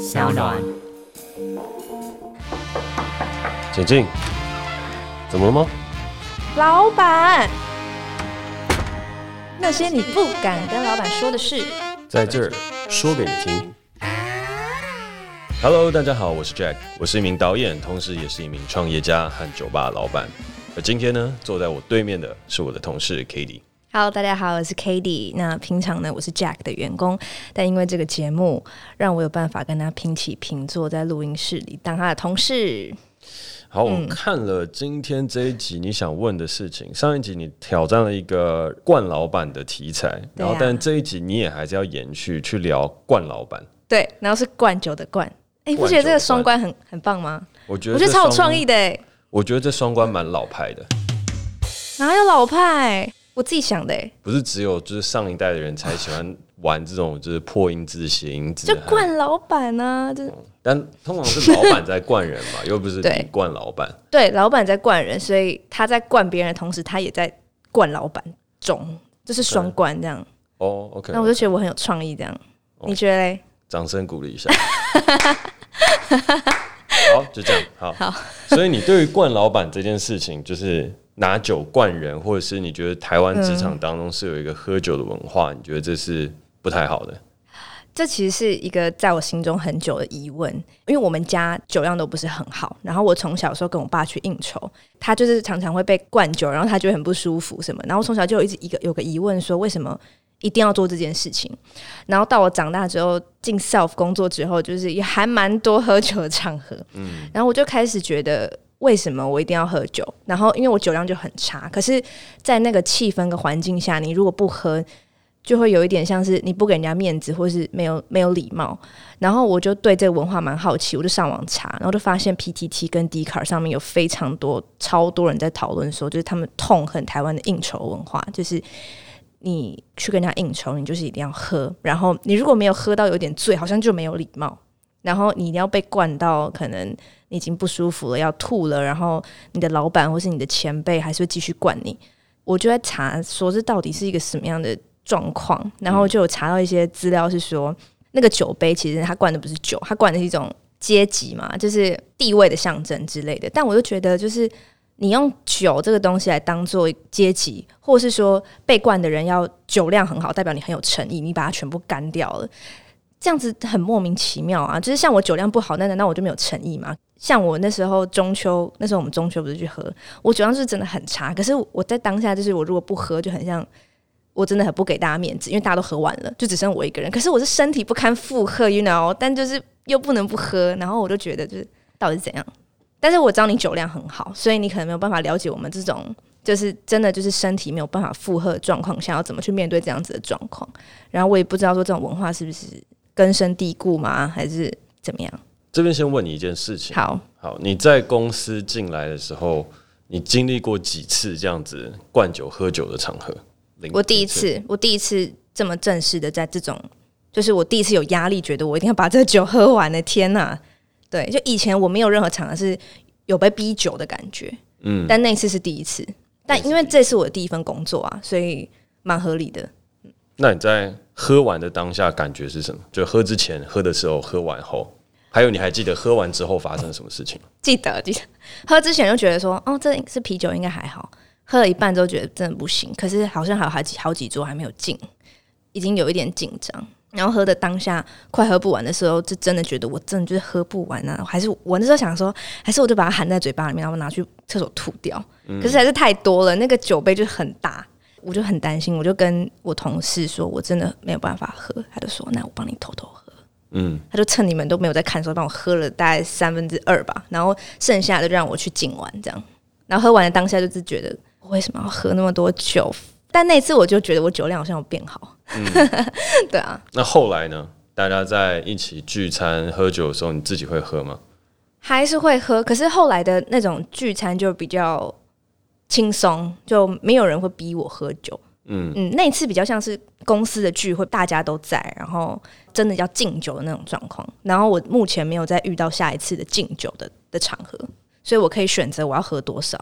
小暖，请进。怎么了吗？老板，那些你不敢跟老板说的事，在这儿说给你听。Hello，大家好，我是 Jack，我是一名导演，同时也是一名创业家和酒吧老板。而今天呢，坐在我对面的是我的同事 Katie。Hello，大家好，我是 Katie。那平常呢，我是 Jack 的员工，但因为这个节目，让我有办法跟他平起平坐在录音室里当他的同事。好，我看了今天这一集你想问的事情。嗯、上一集你挑战了一个冠老板的题材，啊、然后但这一集你也还是要延续去聊冠老板。对，然后是灌酒的灌。哎、欸，不觉得这个双关很很棒吗？我觉得我觉得超有创意的哎。我觉得这双关蛮老派的。哪有老派？我自己想的哎，不是只有就是上一代的人才喜欢玩这种就是破音字、谐音字，就惯老板呢、啊。就、嗯、但通常是老板在惯人嘛，又不是你惯老板。对，老板在惯人，所以他在惯别人的同时，他也在惯老板中，就是双关这样。哦，OK。那我就觉得我很有创意，这样。哦、你觉得嘞？掌声鼓励一下。好，就这样。好，好。所以你对于惯老板这件事情，就是。拿酒灌人，或者是你觉得台湾职场当中是有一个喝酒的文化，嗯，你觉得这是不太好的？这其实是一个在我心中很久的疑问，因为我们家酒量都不是很好，然后我从小时候跟我爸去应酬，他就是常常会被灌酒，然后他就会很不舒服什么，然后从小就有一直一个有个疑问，说为什么一定要做这件事情？然后到我长大之后进 self 工作之后，就是也还蛮多喝酒的场合，嗯，然后我就开始觉得。为什么我一定要喝酒？然后因为我酒量就很差，可是，在那个气氛和环境下，你如果不喝，就会有一点像是你不给人家面子，或是没有没有礼貌。然后我就对这个文化蛮好奇，我就上网查，然后就发现 PTT 跟 d c a r 上面有非常多超多人在讨论说，就是他们痛恨台湾的应酬文化，就是你去跟人家应酬，你就是一定要喝，然后你如果没有喝到有点醉，好像就没有礼貌。然后你一定要被灌到，可能已经不舒服了，要吐了。然后你的老板或是你的前辈还是会继续灌你。我就在查，说这到底是一个什么样的状况。然后就有查到一些资料，是说那个酒杯其实它灌的不是酒，它灌的是一种阶级嘛，就是地位的象征之类的。但我就觉得，就是你用酒这个东西来当做阶级，或是说被灌的人要酒量很好，代表你很有诚意，你把它全部干掉了。这样子很莫名其妙啊！就是像我酒量不好，那难道我就没有诚意吗？像我那时候中秋，那时候我们中秋不是去喝，我酒量是真的很差。可是我在当下，就是我如果不喝，就很像我真的很不给大家面子，因为大家都喝完了，就只剩我一个人。可是我是身体不堪负荷，you know，但就是又不能不喝，然后我就觉得就是到底是怎样？但是我知道你酒量很好，所以你可能没有办法了解我们这种就是真的就是身体没有办法负荷状况下要怎么去面对这样子的状况。然后我也不知道说这种文化是不是。根深蒂固吗？还是怎么样？这边先问你一件事情。好，好，你在公司进来的时候，你经历过几次这样子灌酒喝酒的场合？我第一次，我第一次这么正式的在这种，就是我第一次有压力，觉得我一定要把这个酒喝完的。天哪！对，就以前我没有任何场合是有被逼酒的感觉，嗯，但那次是第一次。但因为这是我的第一份工作啊，所以蛮合理的。那你在喝完的当下感觉是什么？就喝之前、喝的时候、喝完后，还有你还记得喝完之后发生什么事情？记得，记得。喝之前就觉得说，哦，这是啤酒，应该还好。喝了一半之后觉得真的不行，可是好像还有好几好几桌还没有进，已经有一点紧张。然后喝的当下快喝不完的时候，就真的觉得我真的就是喝不完啊！还是我那时候想说，还是我就把它含在嘴巴里面，然后拿去厕所吐掉。可是还是太多了，那个酒杯就很大。我就很担心，我就跟我同事说，我真的没有办法喝。他就说：“那我帮你偷偷喝。”嗯，他就趁你们都没有在看的时候，帮我喝了大概三分之二吧，然后剩下的就让我去敬完这样。然后喝完的当下就是觉得，我为什么要喝那么多酒？但那次我就觉得我酒量好像有变好。嗯，对啊。那后来呢？大家在一起聚餐喝酒的时候，你自己会喝吗？还是会喝，可是后来的那种聚餐就比较。轻松，就没有人会逼我喝酒。嗯嗯，那一次比较像是公司的聚会，大家都在，然后真的要敬酒的那种状况。然后我目前没有再遇到下一次的敬酒的的场合，所以我可以选择我要喝多少。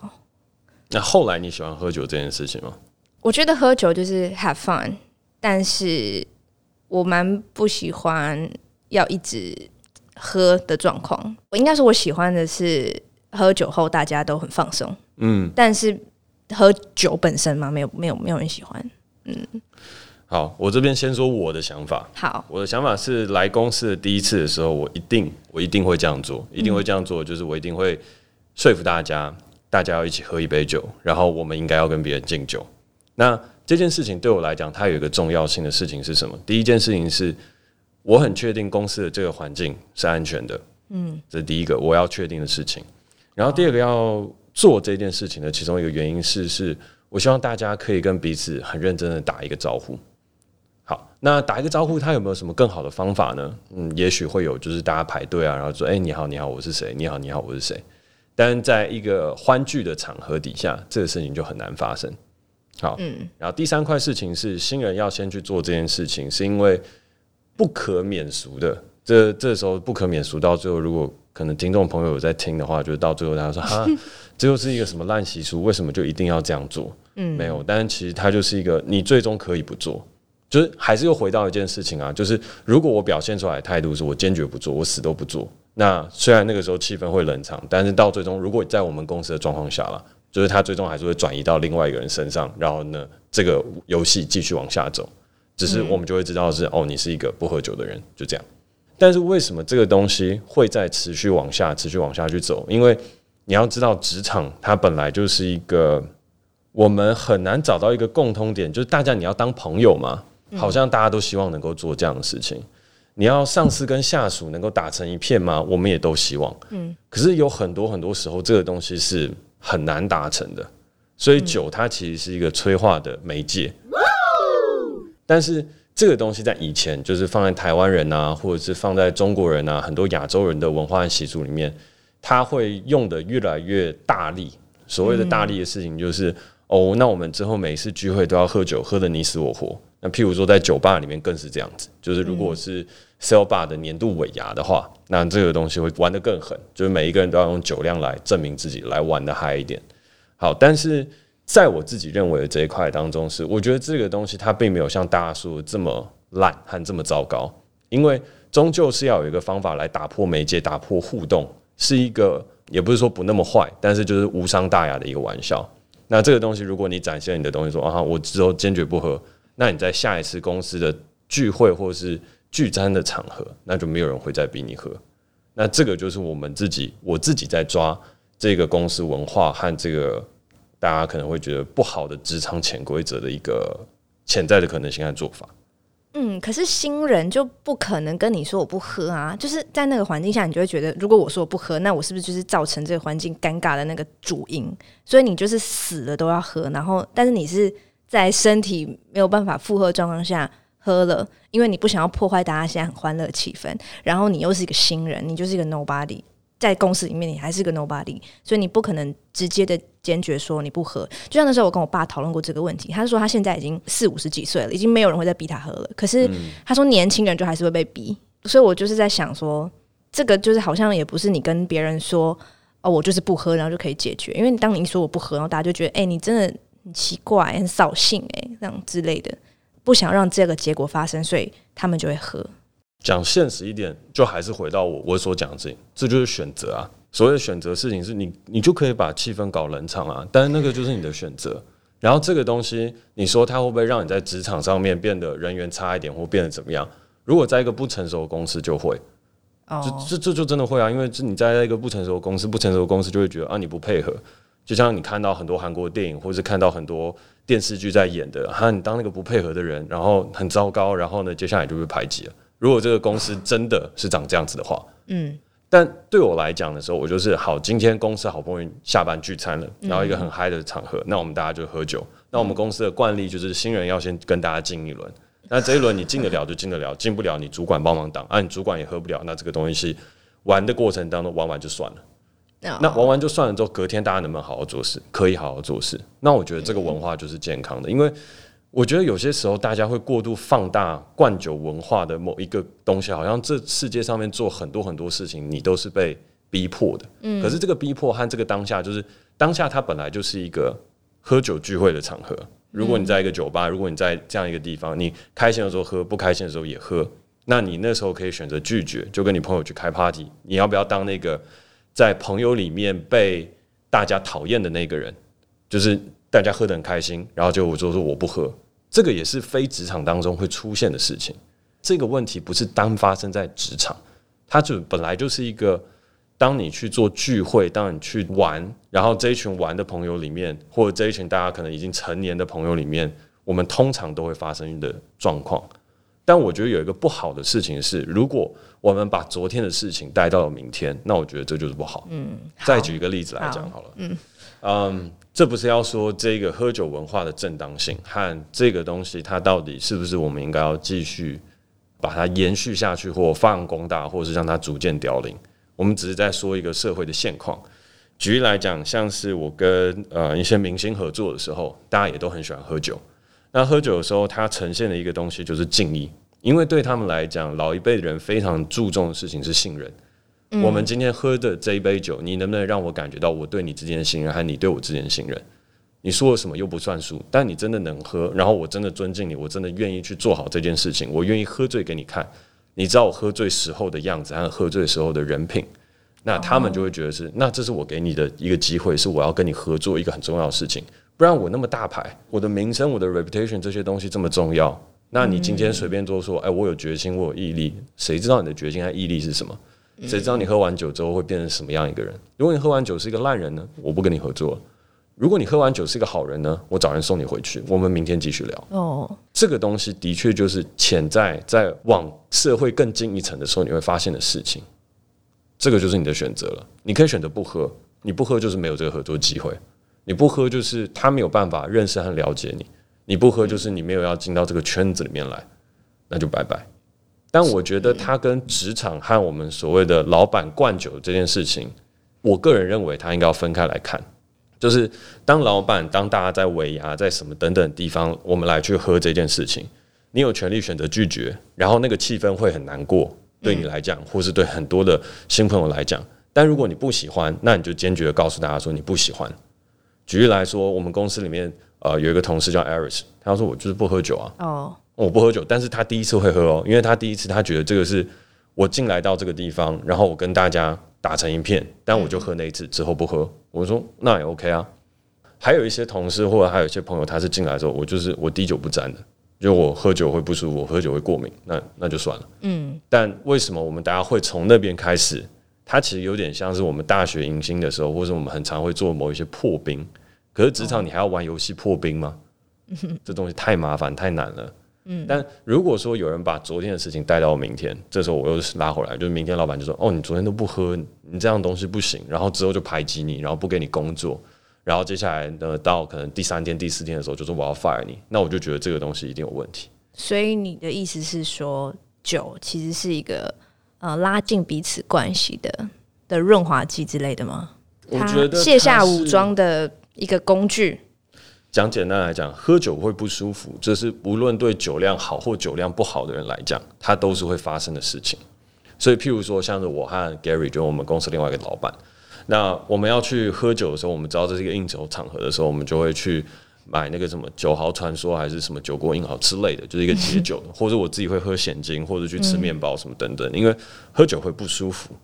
那后来你喜欢喝酒这件事情吗？我觉得喝酒就是 have fun，但是我蛮不喜欢要一直喝的状况。我应该说，我喜欢的是喝酒后大家都很放松，嗯，但是喝酒本身嘛，没有没有没有人喜欢，嗯。好，我这边先说我的想法。好，我的想法是来公司的第一次的时候，我一定我一定会这样做，一定会这样做，就是我一定会说服大家，大家要一起喝一杯酒，然后我们应该要跟别人敬酒。那这件事情对我来讲，它有一个重要性的事情是什么？第一件事情是，我很确定公司的这个环境是安全的。嗯，这是第一个我要确定的事情。然后第二个要做这件事情的其中一个原因是，是我希望大家可以跟彼此很认真的打一个招呼。好，那打一个招呼，他有没有什么更好的方法呢？嗯，也许会有，就是大家排队啊，然后说：“哎、欸，你好，你好，我是谁？你好，你好，我是谁？”但在一个欢聚的场合底下，这个事情就很难发生。好，嗯，然后第三块事情是新人要先去做这件事情，是因为不可免俗的。这这时候不可免俗，到最后如果可能听众朋友有在听的话，就是到最后他说：“哈，这又是一个什么烂习俗？为什么就一定要这样做？”嗯，没有，但是其实它就是一个你最终可以不做。就是还是又回到一件事情啊，就是如果我表现出来的态度是我坚决不做，我死都不做，那虽然那个时候气氛会冷场，但是到最终，如果在我们公司的状况下了，就是他最终还是会转移到另外一个人身上，然后呢，这个游戏继续往下走，只是我们就会知道是哦，你是一个不喝酒的人，就这样。但是为什么这个东西会在持续往下、持续往下去走？因为你要知道，职场它本来就是一个我们很难找到一个共通点，就是大家你要当朋友嘛。好像大家都希望能够做这样的事情。你要上司跟下属能够打成一片吗？我们也都希望。嗯。可是有很多很多时候，这个东西是很难达成的。所以酒它其实是一个催化的媒介。但是这个东西在以前，就是放在台湾人啊，或者是放在中国人啊，很多亚洲人的文化和习俗里面，他会用的越来越大力。所谓的大力的事情，就是哦，那我们之后每一次聚会都要喝酒，喝的你死我活。那譬如说，在酒吧里面更是这样子，就是如果是 sell bar 的年度尾牙的话，那这个东西会玩得更狠，就是每一个人都要用酒量来证明自己，来玩得嗨一点。好，但是在我自己认为的这一块当中，是我觉得这个东西它并没有像大家说的这么烂和这么糟糕，因为终究是要有一个方法来打破媒介、打破互动，是一个也不是说不那么坏，但是就是无伤大雅的一个玩笑。那这个东西，如果你展现你的东西说啊，我之后坚决不喝。那你在下一次公司的聚会或是聚餐的场合，那就没有人会再逼你喝。那这个就是我们自己，我自己在抓这个公司文化和这个大家可能会觉得不好的职场潜规则的一个潜在的可能性和做法。嗯，可是新人就不可能跟你说我不喝啊，就是在那个环境下，你就会觉得，如果我说我不喝，那我是不是就是造成这个环境尴尬的那个主因？所以你就是死了都要喝，然后但是你是。在身体没有办法负荷状况下喝了，因为你不想要破坏大家现在很欢乐的气氛，然后你又是一个新人，你就是一个 nobody，在公司里面你还是个 nobody，所以你不可能直接的坚决说你不喝。就像那时候我跟我爸讨论过这个问题，他说他现在已经四五十几岁了，已经没有人会再逼他喝了。可是他说年轻人就还是会被逼，所以我就是在想说，这个就是好像也不是你跟别人说哦，我就是不喝，然后就可以解决。因为当你一说我不喝，然后大家就觉得哎、欸，你真的。很奇怪，很扫兴哎，这样之类的，不想让这个结果发生，所以他们就会喝。讲现实一点，就还是回到我我所讲的事情，这就是选择啊。所谓的选择事情，是你你就可以把气氛搞冷场啊，但是那个就是你的选择。然后这个东西，你说它会不会让你在职场上面变得人缘差一点，或变得怎么样？如果在一个不成熟的公司，就会，哦，这这这就真的会啊，因为你在一个不成熟的公司，不成熟的公司就会觉得啊，你不配合。就像你看到很多韩国电影，或是看到很多电视剧在演的，哈，你当那个不配合的人，然后很糟糕，然后呢，接下来就被排挤了。如果这个公司真的是长这样子的话，嗯，但对我来讲的时候，我就是好，今天公司好不容易下班聚餐了，然后一个很嗨的场合，那我们大家就喝酒。那我们公司的惯例就是新人要先跟大家敬一轮，那这一轮你敬得了就敬得了，敬不了你主管帮忙挡，啊，你主管也喝不了，那这个东西是玩的过程当中玩完就算了。那玩完就算了，之后隔天大家能不能好好做事？可以好好做事。那我觉得这个文化就是健康的，因为我觉得有些时候大家会过度放大灌酒文化的某一个东西，好像这世界上面做很多很多事情，你都是被逼迫的。嗯，可是这个逼迫和这个当下，就是当下它本来就是一个喝酒聚会的场合。如果你在一个酒吧，如果你在这样一个地方，你开心的时候喝，不开心的时候也喝，那你那时候可以选择拒绝，就跟你朋友去开 party，你要不要当那个在朋友里面被大家讨厌的那个人？就是大家喝得很开心，然后就我就说我不喝，这个也是非职场当中会出现的事情。这个问题不是单发生在职场，它就本来就是一个，当你去做聚会，当你去玩，然后这一群玩的朋友里面，或者这一群大家可能已经成年的朋友里面，我们通常都会发生的状况。但我觉得有一个不好的事情是，如果我们把昨天的事情带到了明天，那我觉得这就是不好。嗯，再举一个例子来讲好了。嗯嗯，这不是要说这个喝酒文化的正当性和这个东西它到底是不是我们应该要继续。把它延续下去，或发扬光大，或是让它逐渐凋零。我们只是在说一个社会的现况。举例来讲，像是我跟呃一些明星合作的时候，大家也都很喜欢喝酒。那喝酒的时候，它呈现的一个东西就是敬意，因为对他们来讲，老一辈的人非常注重的事情是信任。嗯。我们今天喝的这一杯酒，你能不能让我感觉到我对你之间的信任，和你对我之间的信任？你说了什么又不算数，但你真的能喝，然后我真的尊敬你，我真的愿意去做好这件事情，我愿意喝醉给你看，你知道我喝醉时候的样子和喝醉时候的人品，那他们就会觉得是，那这是我给你的一个机会，是我要跟你合作一个很重要的事情，不然我那么大牌，我的名声、我的 reputation 这些东西这么重要，那你今天随便做说，哎，我有决心，我有毅力，谁知道你的决心和毅力是什么？谁知道你喝完酒之后会变成什么样一个人？如果你喝完酒是一个烂人呢？我不跟你合作。如果你喝完酒是一个好人呢，我找人送你回去，我们明天继续聊。哦，这个东西的确就是潜在在往社会更进一层的时候你会发现的事情。这个就是你的选择了，你可以选择不喝，你不喝就是没有这个合作机会，你不喝就是他没有办法认识和了解你，你不喝就是你没有要进到这个圈子里面来，那就拜拜。但我觉得他跟职场和我们所谓的老板灌酒这件事情，我个人认为他应该要分开来看。就是当老板，当大家在尾牙，在什么等等地方，我们来去喝这件事情，你有权利选择拒绝，然后那个气氛会很难过，对你来讲，或是对很多的新朋友来讲。但如果你不喜欢，那你就坚决的告诉大家说你不喜欢。举例来说，我们公司里面呃有一个同事叫 Aris，他说我就是不喝酒啊，哦，我不喝酒，但是他第一次会喝哦，因为他第一次他觉得这个是我进来到这个地方，然后我跟大家。打成一片，但我就喝那一次，之后不喝。我说那也 OK 啊。还有一些同事或者还有一些朋友，他是进来之后，我就是我滴酒不沾的，就我喝酒会不舒服，我喝酒会过敏，那那就算了。嗯。但为什么我们大家会从那边开始？它其实有点像是我们大学迎新的时候，或者我们很常会做某一些破冰。可是职场你还要玩游戏破冰吗？这东西太麻烦太难了。嗯，但如果说有人把昨天的事情带到明天，这时候我又拉回来，就是明天老板就说：“哦，你昨天都不喝，你这样东西不行。”然后之后就排挤你，然后不给你工作，然后接下来呢，到可能第三天、第四天的时候，就说我要 fire 你，那我就觉得这个东西一定有问题。所以你的意思是说，酒其实是一个呃拉近彼此关系的的润滑剂之类的吗？我觉得卸下武装的一个工具。讲简单来讲，喝酒会不舒服，这是无论对酒量好或酒量不好的人来讲，它都是会发生的事情。所以，譬如说，像是我和 Gary，就我们公司另外一个老板，那我们要去喝酒的时候，我们知道这是一个应酬场合的时候，我们就会去买那个什么酒豪传说，还是什么酒国英豪之类的，就是一个解酒的，或者我自己会喝蚬精，或者去吃面包什么等等，因为喝酒会不舒服。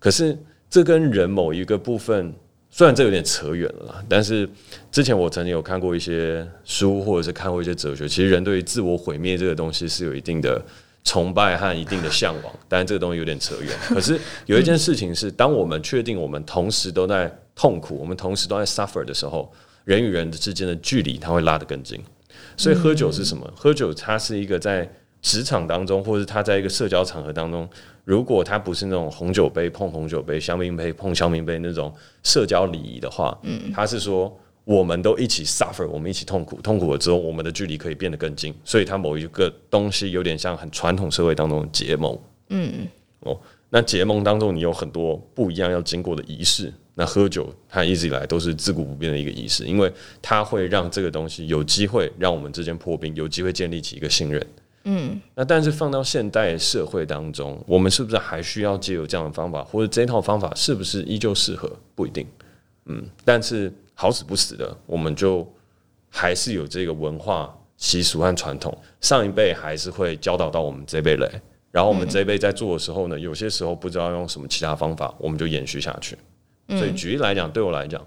可是，这跟人某一个部分。虽然这有点扯远了啦，但是之前我曾经有看过一些书，或者是看过一些哲学。其实人对于自我毁灭这个东西是有一定的崇拜和一定的向往，但是这个东西有点扯远。可是有一件事情是，当我们确定我们同时都在痛苦，我们同时都在 suffer 的时候，人与人之间的距离它会拉得更近。所以喝酒是什么？喝酒它是一个在职场当中，或者他在一个社交场合当中。如果他不是那种红酒杯碰红酒杯、香槟杯碰香槟杯那种社交礼仪的话，嗯，他是说我们都一起 suffer，我们一起痛苦，痛苦了之后，我们的距离可以变得更近。所以，他某一个东西有点像很传统社会当中的结盟，嗯，哦，那结盟当中你有很多不一样要经过的仪式。那喝酒，它一直以来都是自古不变的一个仪式，因为它会让这个东西有机会让我们之间破冰，有机会建立起一个信任。嗯，那但是放到现代社会当中，我们是不是还需要借由这样的方法，或者这套方法是不是依旧适合？不一定。嗯，但是好死不死的，我们就还是有这个文化习俗和传统，上一辈还是会教导到我们这辈来，然后我们这一辈在做的时候呢，有些时候不知道用什么其他方法，我们就延续下去。所以举例来讲，对我来讲，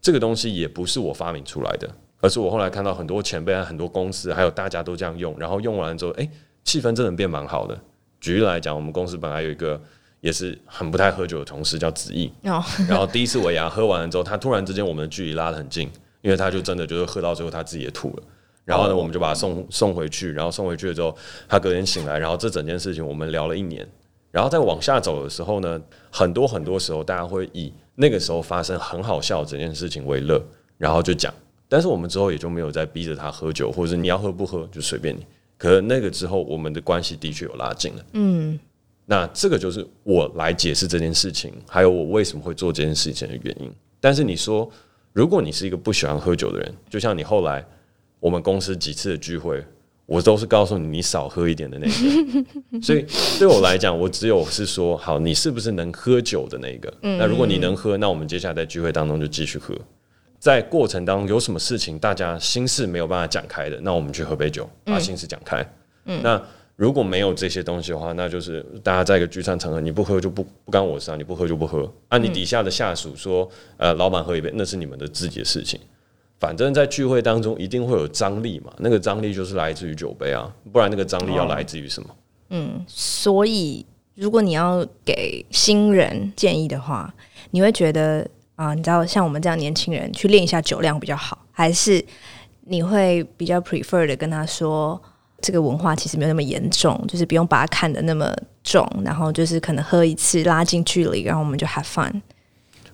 这个东西也不是我发明出来的，而是我后来看到很多前辈、很多公司，还有大家都这样用，然后用完了之后，哎，气氛真的变蛮好的。举例来讲，我们公司本来有一个也是很不太喝酒的同事叫子毅，然后第一次尾牙喝完了之后，他突然之间我们的距离拉得很近，因为他就真的就是喝到最后他自己也吐了，然后呢，我们就把他送送回去，然后送回去了之后，他隔天醒来，然后这整件事情我们聊了一年，然后再往下走的时候呢，很多很多时候大家会以那个时候发生很好笑整件事情为乐，然后就讲。但是我们之后也就没有再逼着他喝酒，或者你要喝不喝就随便你。可是那个之后，我们的关系的确有拉近了。嗯，那这个就是我来解释这件事情，还有我为什么会做这件事情的原因。但是你说，如果你是一个不喜欢喝酒的人，就像你后来我们公司几次的聚会。我都是告诉你，你少喝一点的那个。所以对我来讲，我只有是说，好，你是不是能喝酒的那个？那如果你能喝，那我们接下来在聚会当中就继续喝。在过程当中有什么事情大家心事没有办法讲开的，那我们去喝杯酒，把心事讲开。嗯那如果没有这些东西的话，那就是大家在一个聚餐场合，你不喝就不不干我事啊，你不喝就不喝。按你底下的下属说，呃，老板喝一杯，那是你们的自己的事情。反正，在聚会当中一定会有张力嘛，那个张力就是来自于酒杯啊，不然那个张力要来自于什么？嗯，所以如果你要给新人建议的话，你会觉得啊、呃，你知道像我们这样年轻人去练一下酒量比较好，还是你会比较 prefer 的跟他说，这个文化其实没有那么严重，就是不用把它看得那么重，然后就是可能喝一次拉近距离，然后我们就 have fun。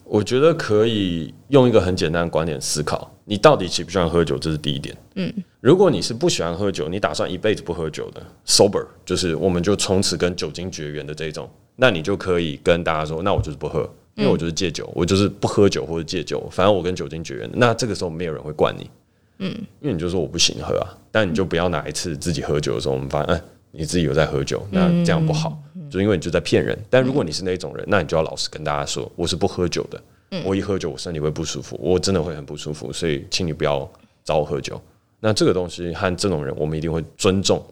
我觉得可以用一个很简单的观点思考：你到底喜不喜欢喝酒？这是第一点。嗯，如果你是不喜欢喝酒，你打算一辈子不喝酒的，sober，就是我们就从此跟酒精绝缘的这种，那你就可以跟大家说：那我就是不喝，因为我就是戒酒，我就是不喝酒或者戒酒，反正我跟酒精绝缘。那这个时候没有人会灌你，嗯，因为你就说我不行喝啊，但你就不要哪一次自己喝酒的时候，我们发现，哎，你自己有在喝酒，那这样不好。就因为你就在骗人，但如果你是那种人，那你就要老实跟大家说，我是不喝酒的。我一喝酒，我身体会不舒服，我真的会很不舒服，所以请你不要找我喝酒。那这个东西和这种人，我们一定会尊重。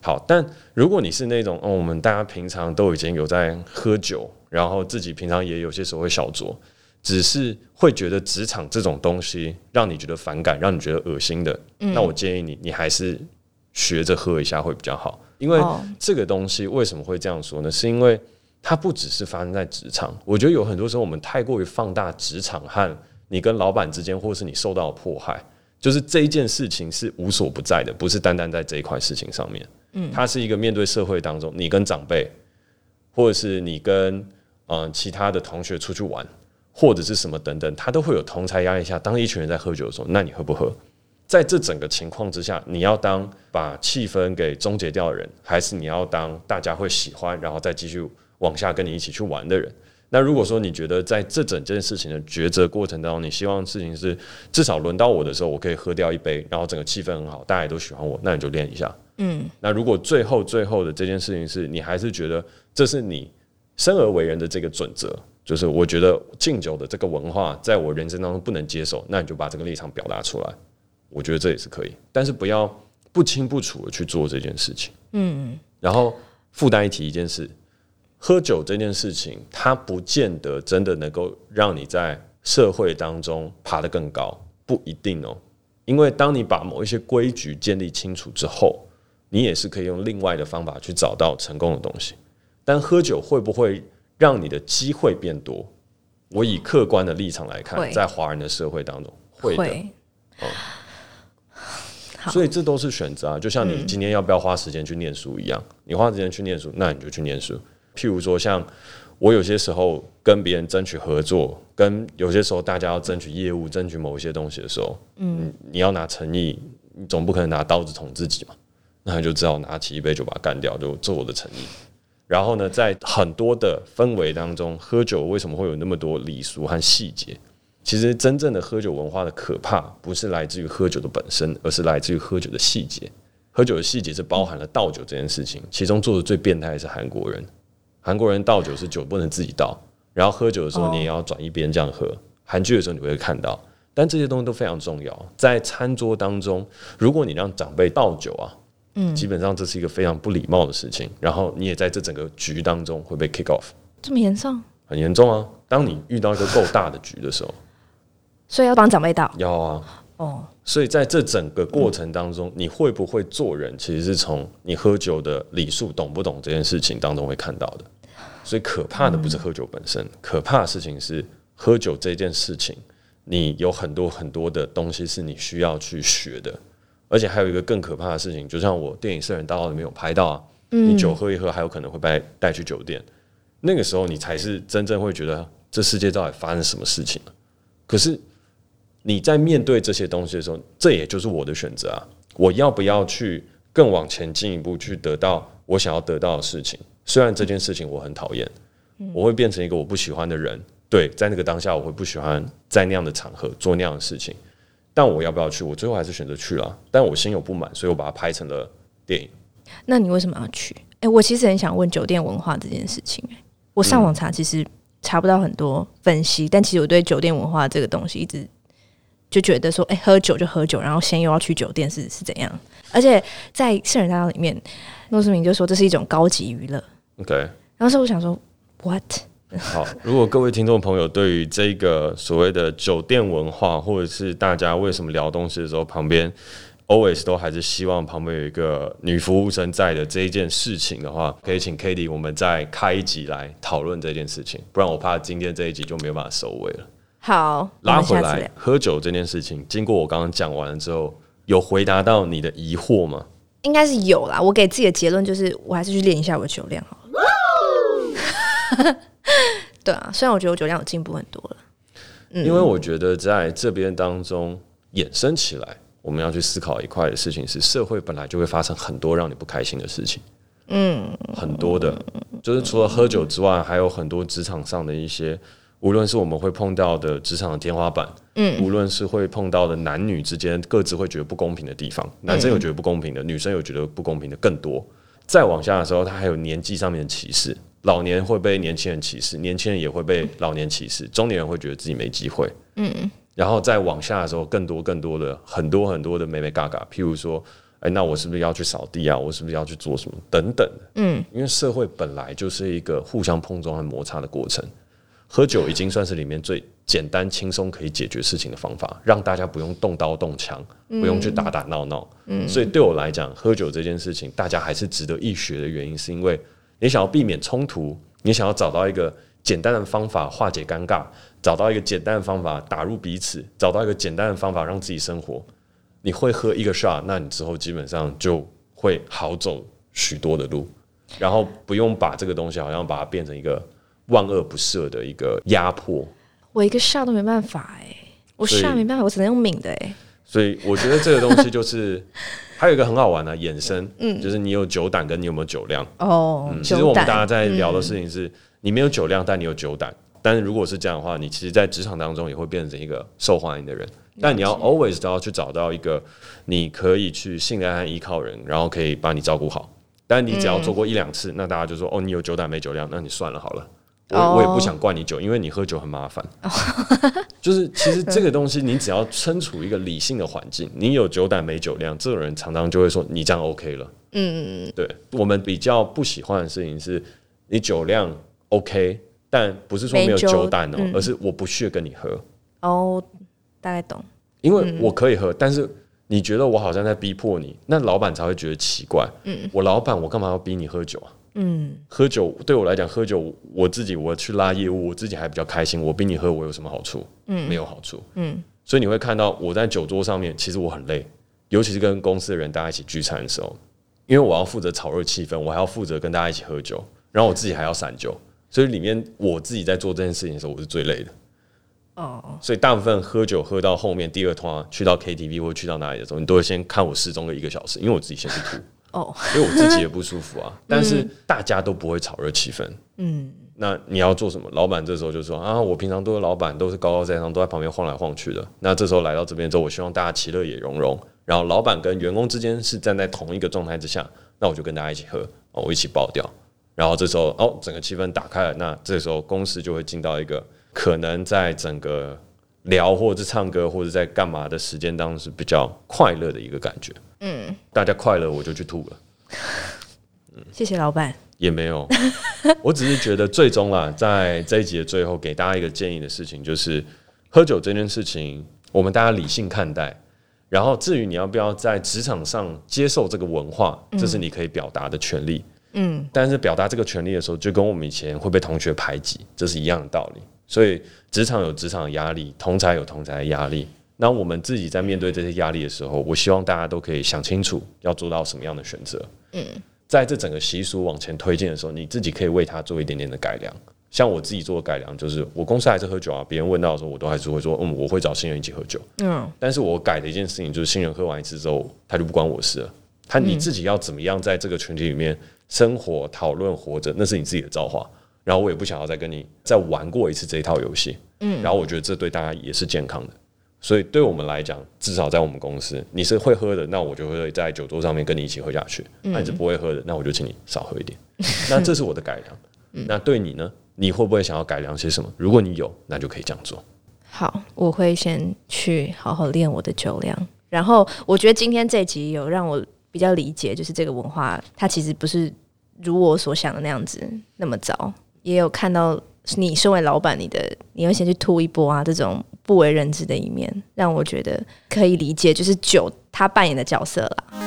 好，但如果你是那种，哦，我们大家平常都已经有在喝酒，然后自己平常也有些时候会小酌，只是会觉得职场这种东西让你觉得反感，让你觉得恶心的，那我建议你，你还是学着喝一下会比较好。因为这个东西为什么会这样说呢？是因为它不只是发生在职场，我觉得有很多时候我们太过于放大职场和你跟老板之间，或是你受到的迫害，就是这一件事情是无所不在的，不是单单在这一块事情上面。嗯，它是一个面对社会当中，你跟长辈，或者是你跟嗯其他的同学出去玩，或者是什么等等，他都会有同侪压力下，当一群人在喝酒的时候，那你喝不喝？在这整个情况之下，你要当把气氛给终结掉的人，还是你要当大家会喜欢，然后再继续往下跟你一起去玩的人？那如果说你觉得在这整件事情的抉择过程当中，你希望事情是至少轮到我的时候，我可以喝掉一杯，然后整个气氛很好，大家也都喜欢我，那你就练一下。嗯。那如果最后最后的这件事情是你还是觉得这是你生而为人的这个准则，就是我觉得敬酒的这个文化在我人生当中不能接受，那你就把这个立场表达出来。我觉得这也是可以，但是不要不清不楚的去做这件事情。嗯，然后附带一提一件事，喝酒这件事情，它不见得真的能够让你在社会当中爬得更高，不一定哦。因为当你把某一些规矩建立清楚之后，你也是可以用另外的方法去找到成功的东西。但喝酒会不会让你的机会变多？我以客观的立场来看，在华人的社会当中，会的。哦所以这都是选择啊，就像你今天要不要花时间去念书一样，你花时间去念书，那你就去念书。譬如说，像我有些时候跟别人争取合作，跟有些时候大家要争取业务、争取某一些东西的时候，嗯，你要拿诚意，你总不可能拿刀子捅自己嘛，那你就只好拿起一杯酒把它干掉，就做我的诚意。然后呢，在很多的氛围当中，喝酒为什么会有那么多礼俗和细节？其实真正的喝酒文化的可怕，不是来自于喝酒的本身，而是来自于喝酒的细节。喝酒的细节是包含了倒酒这件事情，其中做的最变态的是韩国人。韩国人倒酒是酒不能自己倒，然后喝酒的时候你也要转一边这样喝。韩剧的时候你会看到，但这些东西都非常重要。在餐桌当中，如果你让长辈倒酒啊，嗯，基本上这是一个非常不礼貌的事情。然后你也在这整个局当中会被 kick off，这么严重？很严重啊！当你遇到一个够大的局的时候，所以要帮长辈倒。要啊，哦。所以在这整个过程当中，你会不会做人，其实是从你喝酒的礼数懂不懂这件事情当中会看到的。所以可怕的不是喝酒本身，可怕的事情是喝酒这件事情，你有很多很多的东西是你需要去学的。而且还有一个更可怕的事情，就像我电影《圣人大盗》里面有拍到啊，你酒喝一喝，还有可能会被带去酒店。那个时候，你才是真正会觉得这世界到底发生什么事情了。可是。你在面对这些东西的时候，这也就是我的选择啊！我要不要去更往前进一步，去得到我想要得到的事情？虽然这件事情我很讨厌，我会变成一个我不喜欢的人。对，在那个当下，我会不喜欢在那样的场合做那样的事情。但我要不要去？我最后还是选择去了。但我心有不满，所以我把它拍成了电影。那你为什么要去？诶，我其实很想问酒店文化这件事情。我上网查，其实查不到很多分析，但其实我对酒店文化这个东西一直。就觉得说，哎、欸，喝酒就喝酒，然后先又要去酒店，是是怎样？而且在《圣人大道》里面，诺思明就说这是一种高级娱乐。OK，然后所以我想说，What？好，如果各位听众朋友对于这个所谓的酒店文化，或者是大家为什么聊东西的时候，旁边 always 都还是希望旁边有一个女服务生在的这一件事情的话，可以请 Cady 我们再开一集来讨论这件事情，不然我怕今天这一集就没有办法收尾了。好，拉回来喝酒这件事情，经过我刚刚讲完了之后，有回答到你的疑惑吗？应该是有啦。我给自己的结论就是，我还是去练一下我的酒量好了。对啊，虽然我觉得我酒量有进步很多了，嗯，因为我觉得在这边当中衍生起来，我们要去思考一块的事情是，社会本来就会发生很多让你不开心的事情，嗯，很多的，就是除了喝酒之外，还有很多职场上的一些。无论是我们会碰到的职场的天花板，嗯，无论是会碰到的男女之间各自会觉得不公平的地方，男生有觉得不公平的，女生有觉得不公平的更多。再往下的时候，他还有年纪上面的歧视，老年会被年轻人歧视，年轻人也会被老年歧视，中年人会觉得自己没机会，嗯，然后再往下的时候，更多更多的很多很多的美美嘎嘎，譬如说，哎，那我是不是要去扫地啊？我是不是要去做什么等等，嗯，因为社会本来就是一个互相碰撞和摩擦的过程。喝酒已经算是里面最简单、轻松可以解决事情的方法，让大家不用动刀动枪，不用去打打闹闹。嗯，所以对我来讲，喝酒这件事情，大家还是值得一学的原因，是因为你想要避免冲突，你想要找到一个简单的方法化解尴尬，找到一个简单的方法打入彼此，找到一个简单的方法让自己生活。你会喝一个 shot，那你之后基本上就会好走许多的路，然后不用把这个东西好像把它变成一个。万恶不赦的一个压迫，我一个 shot 都没办法哎、欸，我 shot 没办法，我只能用抿的哎、欸。所以我觉得这个东西就是 还有一个很好玩的衍生，嗯，就是你有酒胆跟你有没有酒量哦、嗯。其实我们大家在聊的事情是，你没有酒量，但你有酒胆。但是如果是这样的话，你其实，在职场当中也会变成一个受欢迎的人。但你要 always 都要去找到一个你可以去信赖和依靠人，然后可以把你照顾好。但你只要做过一两次，那大家就说哦，你有酒胆没酒量，那你算了好了。我我也不想灌你酒，因为你喝酒很麻烦。就是其实这个东西，你只要身处一个理性的环境，你有酒胆没酒量，这种人常常就会说你这样 OK 了。嗯嗯嗯对，我们比较不喜欢的事情是，你酒量 OK，但不是说没有酒胆哦，而是我不屑跟你喝。哦，大概懂。因为我可以喝，但是你觉得我好像在逼迫你，那老板才会觉得奇怪。嗯，我老板，我干嘛要逼你喝酒啊？嗯，喝酒对我来讲，喝酒我自己我去拉业务，我自己还比较开心。我逼你喝，我有什么好处？嗯，没有好处。嗯，所以你会看到我在酒桌上面，其实我很累，尤其是跟公司的人大家一起聚餐的时候，因为我要负责炒热气氛，我还要负责跟大家一起喝酒，然后我自己还要散酒，所以里面我自己在做这件事情的时候，我是最累的。哦，所以大部分喝酒喝到后面第二趟去到 KTV 或去到哪里的时候，你都会先看我失踪个一个小时，因为我自己先去吐。哦，因为我自己也不舒服啊，但是大家都不会炒热气氛。嗯，那你要做什么？老板这时候就说啊，我平常都是老板，都是高高在上，都在旁边晃来晃去的。那这时候来到这边之后，我希望大家其乐也融融。然后老板跟员工之间是站在同一个状态之下，那我就跟大家一起喝，哦，我一起爆掉。然后这时候哦，整个气氛打开了，那这时候公司就会进到一个可能在整个聊或者唱歌或者在干嘛的时间当中是比较快乐的一个感觉。嗯，大家快乐我就去吐了。嗯，谢谢老板。也没有，我只是觉得最终啦，在这一集的最后给大家一个建议的事情，就是喝酒这件事情，我们大家理性看待。然后至于你要不要在职场上接受这个文化，这是你可以表达的权利。嗯，但是表达这个权利的时候，就跟我们以前会被同学排挤，这是一样的道理。所以职场有职场的压力，同才有同才的压力。那我们自己在面对这些压力的时候，我希望大家都可以想清楚要做到什么样的选择。嗯。在这整个习俗往前推进的时候，你自己可以为他做一点点的改良。像我自己做的改良，就是我公司还是喝酒啊，别人问到的时候，我都还是会说，嗯，我会找新人一起喝酒。嗯，但是我改的一件事情就是，新人喝完一次之后，他就不关我事了。他你自己要怎么样在这个群体里面生活、讨论、活着，那是你自己的造化。然后我也不想要再跟你再玩过一次这一套游戏。嗯，然后我觉得这对大家也是健康的。所以，对我们来讲，至少在我们公司，你是会喝的，那我就会在酒桌上面跟你一起喝下去；那你是不会喝的，那我就请你少喝一点。那这是我的改良。那对你呢？你会不会想要改良些什么？如果你有，那就可以这样做。好，我会先去好好练我的酒量。然后，我觉得今天这集有让我比较理解，就是这个文化，它其实不是如我所想的那样子那么糟。也有看到你身为老板，你的你会先去吐一波啊，这种。不为人知的一面，让我觉得可以理解，就是酒他扮演的角色啦。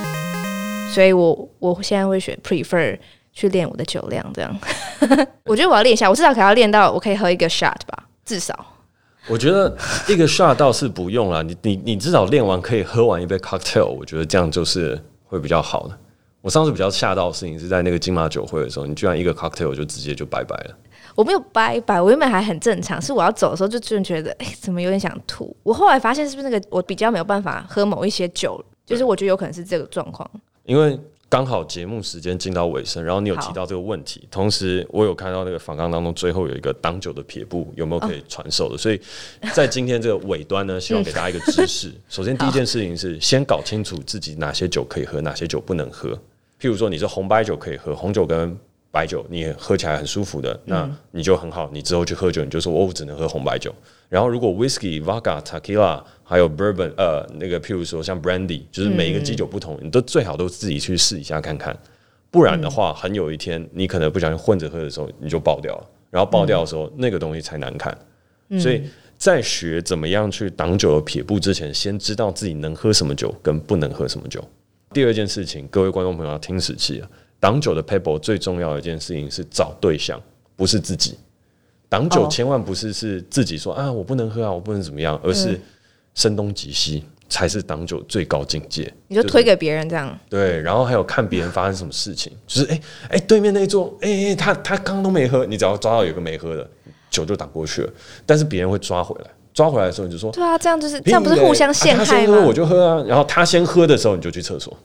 所以我我现在会选 prefer 去练我的酒量，这样。我觉得我要练一下，我至少可要练到我可以喝一个 shot 吧，至少。我觉得一个 shot 倒是不用了，你你你至少练完可以喝完一杯 cocktail，我觉得这样就是会比较好的。我上次比较吓到的事情是在那个金马酒会的时候，你居然一个 cocktail 就直接就拜拜了。我没有拜拜，我原本还很正常，是我要走的时候就突然觉得，哎、欸，怎么有点想吐？我后来发现是不是那个我比较没有办法喝某一些酒，就是我觉得有可能是这个状况。因为刚好节目时间进到尾声，然后你有提到这个问题，同时我有看到那个访纲当中最后有一个挡酒的撇步，有没有可以传授的？哦、所以在今天这个尾端呢，希望给大家一个知识。嗯、首先第一件事情是先搞清楚自己哪些酒可以喝，哪些酒不能喝。譬如说你是红白酒可以喝，红酒跟白酒你喝起来很舒服的，那你就很好。你之后去喝酒，你就说我只能喝红白酒。然后如果 whisky、vodka、tequila 还有 bourbon，呃，那个譬如说像 brandy，就是每一个基酒不同，你都最好都自己去试一下看看。不然的话，很有一天你可能不小心混着喝的时候，你就爆掉了。然后爆掉的时候，那个东西才难看。所以在学怎么样去挡酒的撇步之前，先知道自己能喝什么酒跟不能喝什么酒。第二件事情，各位观众朋友要听仔细了。挡酒的 paper 最重要的一件事情是找对象，不是自己。挡酒千万不是是自己说、oh. 啊，我不能喝啊，我不能怎么样，而是声东击西才是挡酒最高境界。你就推给别人这样。对，然后还有看别人发生什么事情，就是哎哎、欸欸，对面那一桌，哎、欸、哎，他他刚刚都没喝，你只要抓到有个没喝的酒就挡过去了。但是别人会抓回来，抓回来的时候你就说，对啊，这样就是这样，不是互相陷害吗？啊、他先喝我就喝啊，然后他先喝的时候你就去厕所。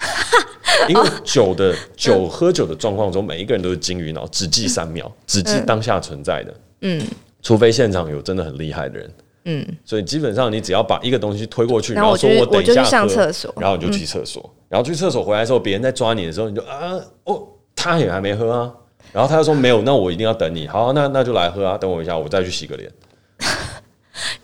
因为酒的酒喝酒的状况中，每一个人都是金鱼脑，只记三秒，只记当下存在的。嗯，除非现场有真的很厉害的人。嗯，所以基本上你只要把一个东西推过去，然后说我等一下上厕所，然后你就去厕所，然后去厕所回来的时候，别人在抓你的时候，你就啊哦，他也还没喝啊，然后他就说没有，那我一定要等你，好，那那就来喝啊，等我一下，我再去洗个脸。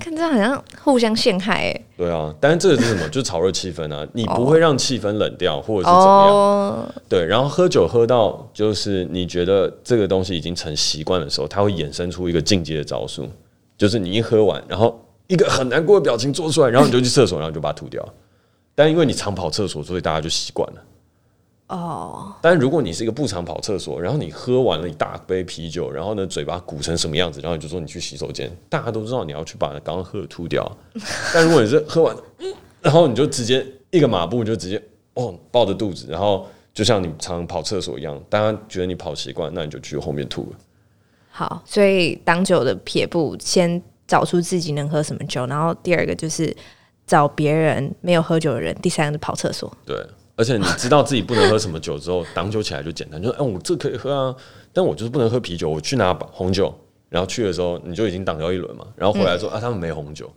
看这样好像互相陷害哎、欸。对啊，但是这个是什么？就是炒热气氛啊！你不会让气氛冷掉，或者是怎么样？哦、对，然后喝酒喝到就是你觉得这个东西已经成习惯的时候，它会衍生出一个进阶的招数，就是你一喝完，然后一个很难过的表情做出来，然后你就去厕所，然后就把它吐掉。但因为你常跑厕所，所以大家就习惯了。哦，但如果你是一个不常跑厕所，然后你喝完了一大杯啤酒，然后呢，嘴巴鼓成什么样子，然后你就说你去洗手间，大家都知道你要去把刚刚喝的吐掉。但如果你是喝完，然后你就直接一个马步就直接哦抱着肚子，然后就像你常跑厕所一样，大家觉得你跑习惯，那你就去后面吐了。好，所以挡酒的撇步，先找出自己能喝什么酒，然后第二个就是找别人没有喝酒的人，第三个是跑厕所。对。而且你知道自己不能喝什么酒之后，挡酒起来就简单，就说：“哎，我这可以喝啊，但我就是不能喝啤酒。我去拿红酒，然后去的时候你就已经挡掉一轮嘛。然后回来说、嗯、啊，他们没红酒。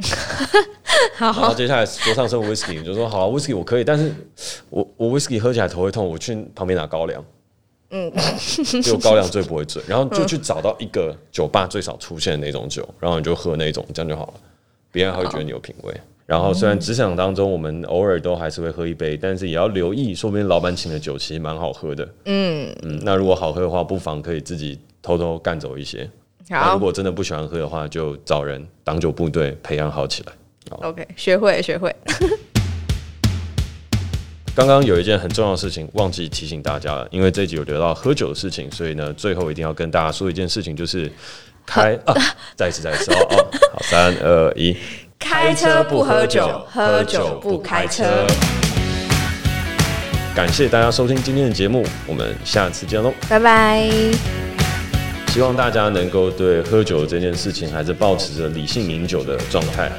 好，然后接下来桌上剩威士忌，你就说好啊，威士忌我可以，但是我我威士忌喝起来头会痛，我去旁边拿高粱。嗯，就高粱最不会醉。然后就去找到一个酒吧最少出现的那种酒，然后你就喝那种，这样就好了。别人还会觉得你有品味。然后虽然职场当中我们偶尔都还是会喝一杯，但是也要留意，说不定老板请的酒其实蛮好喝的。嗯嗯，那如果好喝的话，不妨可以自己偷偷干走一些。好，如果真的不喜欢喝的话，就找人挡酒部队培养好起来。OK，学会学会。刚刚有一件很重要的事情忘记提醒大家了，因为这一集有聊到喝酒的事情，所以呢，最后一定要跟大家说一件事情，就是开 啊，再一次再一次哦哦，好，三二一，开车不喝酒，喝酒不开车。感谢大家收听今天的节目，我们下次见喽，拜拜。希望大家能够对喝酒这件事情还是保持着理性饮酒的状态。